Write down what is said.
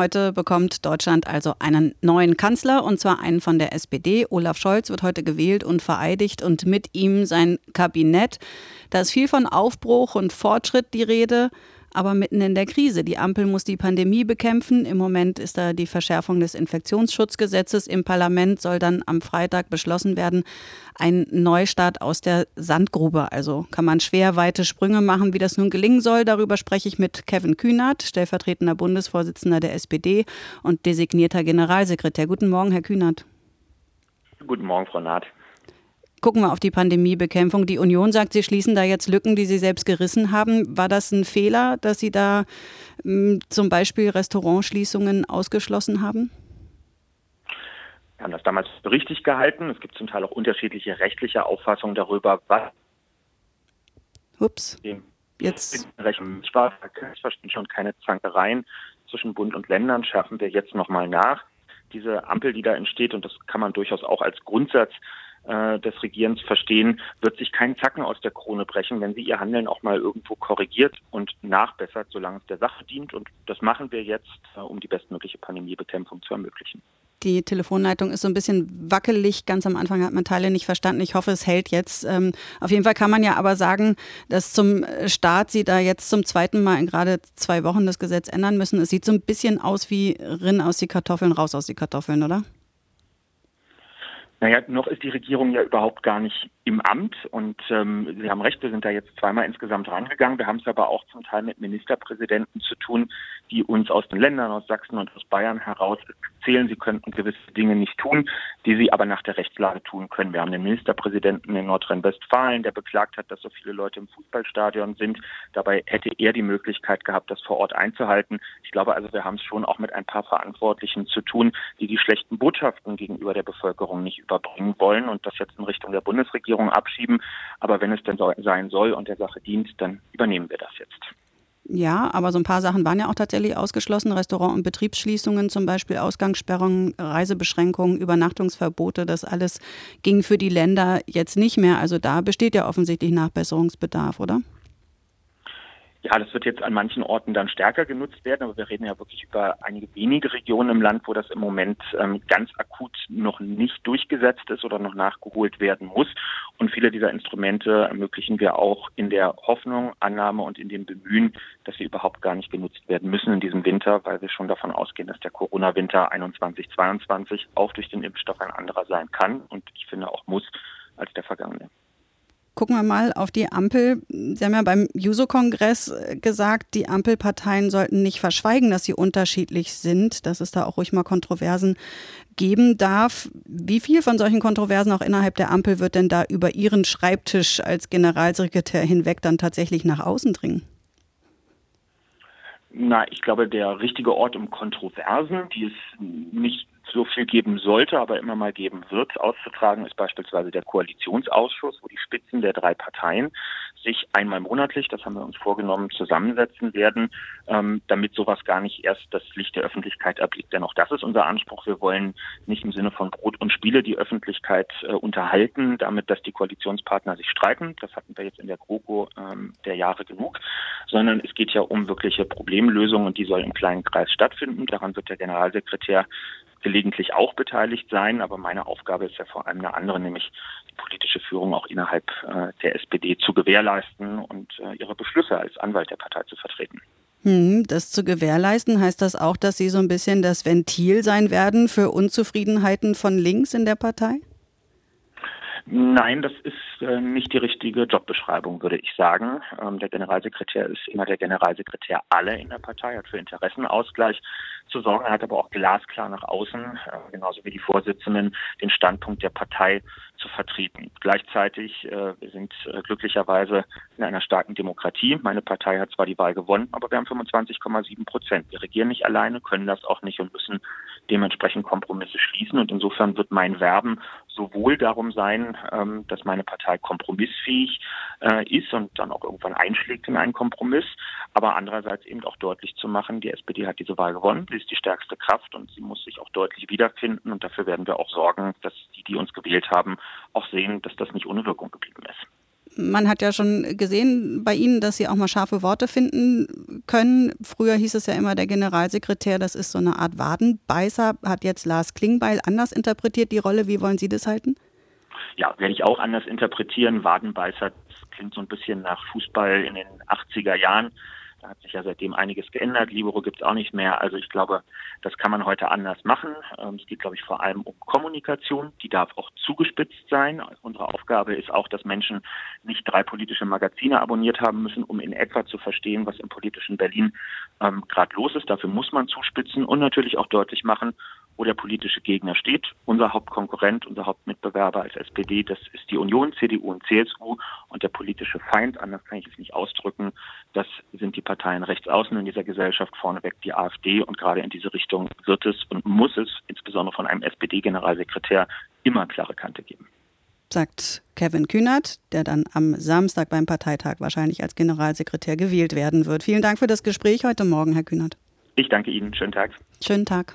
Heute bekommt Deutschland also einen neuen Kanzler und zwar einen von der SPD. Olaf Scholz wird heute gewählt und vereidigt und mit ihm sein Kabinett. Da ist viel von Aufbruch und Fortschritt die Rede aber mitten in der Krise. Die Ampel muss die Pandemie bekämpfen. Im Moment ist da die Verschärfung des Infektionsschutzgesetzes. Im Parlament soll dann am Freitag beschlossen werden, ein Neustart aus der Sandgrube. Also kann man schwer weite Sprünge machen, wie das nun gelingen soll. Darüber spreche ich mit Kevin Kühnert, stellvertretender Bundesvorsitzender der SPD und designierter Generalsekretär. Guten Morgen, Herr Kühnert. Guten Morgen, Frau Naht. Gucken wir auf die Pandemiebekämpfung. Die Union sagt, sie schließen da jetzt Lücken, die sie selbst gerissen haben. War das ein Fehler, dass Sie da m, zum Beispiel Restaurantschließungen ausgeschlossen haben? Wir haben das damals für richtig gehalten. Es gibt zum Teil auch unterschiedliche rechtliche Auffassungen darüber, was Ups. Jetzt. Es schon keine Zankereien zwischen Bund und Ländern, schärfen wir jetzt nochmal nach. Diese Ampel, die da entsteht, und das kann man durchaus auch als Grundsatz äh, des Regierens verstehen, wird sich kein Zacken aus der Krone brechen, wenn sie ihr Handeln auch mal irgendwo korrigiert und nachbessert, solange es der Sache dient. Und das machen wir jetzt, äh, um die bestmögliche Pandemiebekämpfung zu ermöglichen. Die Telefonleitung ist so ein bisschen wackelig. Ganz am Anfang hat man Teile nicht verstanden. Ich hoffe, es hält jetzt. Ähm, auf jeden Fall kann man ja aber sagen, dass zum Start Sie da jetzt zum zweiten Mal in gerade zwei Wochen das Gesetz ändern müssen. Es sieht so ein bisschen aus wie Rinn aus die Kartoffeln, raus aus die Kartoffeln, oder? Naja, noch ist die Regierung ja überhaupt gar nicht im Amt und ähm, Sie haben recht, wir sind da jetzt zweimal insgesamt rangegangen. Wir haben es aber auch zum Teil mit Ministerpräsidenten zu tun, die uns aus den Ländern, aus Sachsen und aus Bayern heraus erzählen, sie könnten gewisse Dinge nicht tun, die sie aber nach der Rechtslage tun können. Wir haben den Ministerpräsidenten in Nordrhein-Westfalen, der beklagt hat, dass so viele Leute im Fußballstadion sind. Dabei hätte er die Möglichkeit gehabt, das vor Ort einzuhalten. Ich glaube also, wir haben es schon auch mit ein paar Verantwortlichen zu tun, die die schlechten Botschaften gegenüber der Bevölkerung nicht überbringen wollen und das jetzt in Richtung der Bundesregierung abschieben. Aber wenn es denn so sein soll und der Sache dient, dann übernehmen wir das jetzt. Ja, aber so ein paar Sachen waren ja auch tatsächlich ausgeschlossen. Restaurant- und Betriebsschließungen zum Beispiel, Ausgangssperrungen, Reisebeschränkungen, Übernachtungsverbote, das alles ging für die Länder jetzt nicht mehr. Also da besteht ja offensichtlich Nachbesserungsbedarf, oder? Ja, das wird jetzt an manchen Orten dann stärker genutzt werden, aber wir reden ja wirklich über einige wenige Regionen im Land, wo das im Moment ähm, ganz akut noch nicht durchgesetzt ist oder noch nachgeholt werden muss. Und viele dieser Instrumente ermöglichen wir auch in der Hoffnung, Annahme und in dem Bemühen, dass sie überhaupt gar nicht genutzt werden müssen in diesem Winter, weil wir schon davon ausgehen, dass der Corona-Winter 21, 22 auch durch den Impfstoff ein anderer sein kann und ich finde auch muss als der vergangene. Gucken wir mal auf die Ampel. Sie haben ja beim Juso-Kongress äh, gesagt, die Ampelparteien sollten nicht verschweigen, dass sie unterschiedlich sind, dass es da auch ruhig mal Kontroversen geben darf. Wie viel von solchen Kontroversen auch innerhalb der Ampel wird denn da über Ihren Schreibtisch als Generalsekretär hinweg dann tatsächlich nach außen dringen? Na, ich glaube, der richtige Ort, um Kontroversen, die es nicht viel geben sollte, aber immer mal geben wird, auszutragen, ist beispielsweise der Koalitionsausschuss, wo die Spitzen der drei Parteien sich einmal monatlich, das haben wir uns vorgenommen, zusammensetzen werden, ähm, damit sowas gar nicht erst das Licht der Öffentlichkeit erblickt. Denn auch das ist unser Anspruch. Wir wollen nicht im Sinne von Brot und Spiele die Öffentlichkeit äh, unterhalten, damit, dass die Koalitionspartner sich streiten. Das hatten wir jetzt in der GroKo ähm, der Jahre genug, sondern es geht ja um wirkliche Problemlösungen und die soll im kleinen Kreis stattfinden. Daran wird der Generalsekretär gelegentlich auch beteiligt sein, aber meine Aufgabe ist ja vor allem eine andere, nämlich die politische Führung auch innerhalb äh, der SPD zu gewährleisten und äh, ihre Beschlüsse als Anwalt der Partei zu vertreten. Hm, das zu gewährleisten, heißt das auch, dass Sie so ein bisschen das Ventil sein werden für Unzufriedenheiten von links in der Partei? Nein, das ist äh, nicht die richtige Jobbeschreibung, würde ich sagen. Ähm, der Generalsekretär ist immer der Generalsekretär aller in der Partei, hat für Interessenausgleich zu sorgen. Er hat aber auch glasklar nach außen, äh, genauso wie die Vorsitzenden, den Standpunkt der Partei zu vertreten. Gleichzeitig, äh, wir sind äh, glücklicherweise in einer starken Demokratie. Meine Partei hat zwar die Wahl gewonnen, aber wir haben 25,7 Prozent. Wir regieren nicht alleine, können das auch nicht und müssen dementsprechend Kompromisse schließen. Und insofern wird mein Werben sowohl darum sein, ähm, dass meine Partei kompromissfähig äh, ist und dann auch irgendwann einschlägt in einen Kompromiss, aber andererseits eben auch deutlich zu machen, die SPD hat diese Wahl gewonnen, ist die stärkste Kraft und sie muss sich auch deutlich wiederfinden und dafür werden wir auch sorgen, dass die, die uns gewählt haben, auch sehen, dass das nicht ohne Wirkung geblieben ist. man hat ja schon gesehen bei Ihnen, dass Sie auch mal scharfe Worte finden können. Früher hieß es ja immer, der Generalsekretär, das ist so eine Art Wadenbeißer. Hat jetzt Lars Klingbeil anders interpretiert die Rolle. Wie wollen Sie das halten? Ja, werde ich auch anders interpretieren. Wadenbeißer, klingt so ein bisschen nach Fußball in den 80er Jahren. Da hat sich ja seitdem einiges geändert. Libero gibt es auch nicht mehr. Also ich glaube, das kann man heute anders machen. Ähm, es geht, glaube ich, vor allem um Kommunikation. Die darf auch zugespitzt sein. Unsere Aufgabe ist auch, dass Menschen nicht drei politische Magazine abonniert haben müssen, um in etwa zu verstehen, was im politischen Berlin ähm, gerade los ist. Dafür muss man zuspitzen und natürlich auch deutlich machen, wo der politische Gegner steht. Unser Hauptkonkurrent, unser Hauptmitbewerber als SPD, das ist die Union, CDU und CSU. Und der politische Feind, anders kann ich es nicht ausdrücken, das sind die Parteien rechts außen in dieser Gesellschaft, vorneweg die AfD. Und gerade in diese Richtung wird es und muss es, insbesondere von einem SPD-Generalsekretär, immer klare Kante geben sagt Kevin Kühnert, der dann am Samstag beim Parteitag wahrscheinlich als Generalsekretär gewählt werden wird. Vielen Dank für das Gespräch heute Morgen, Herr Kühnert. Ich danke Ihnen. Schönen Tag. Schönen Tag.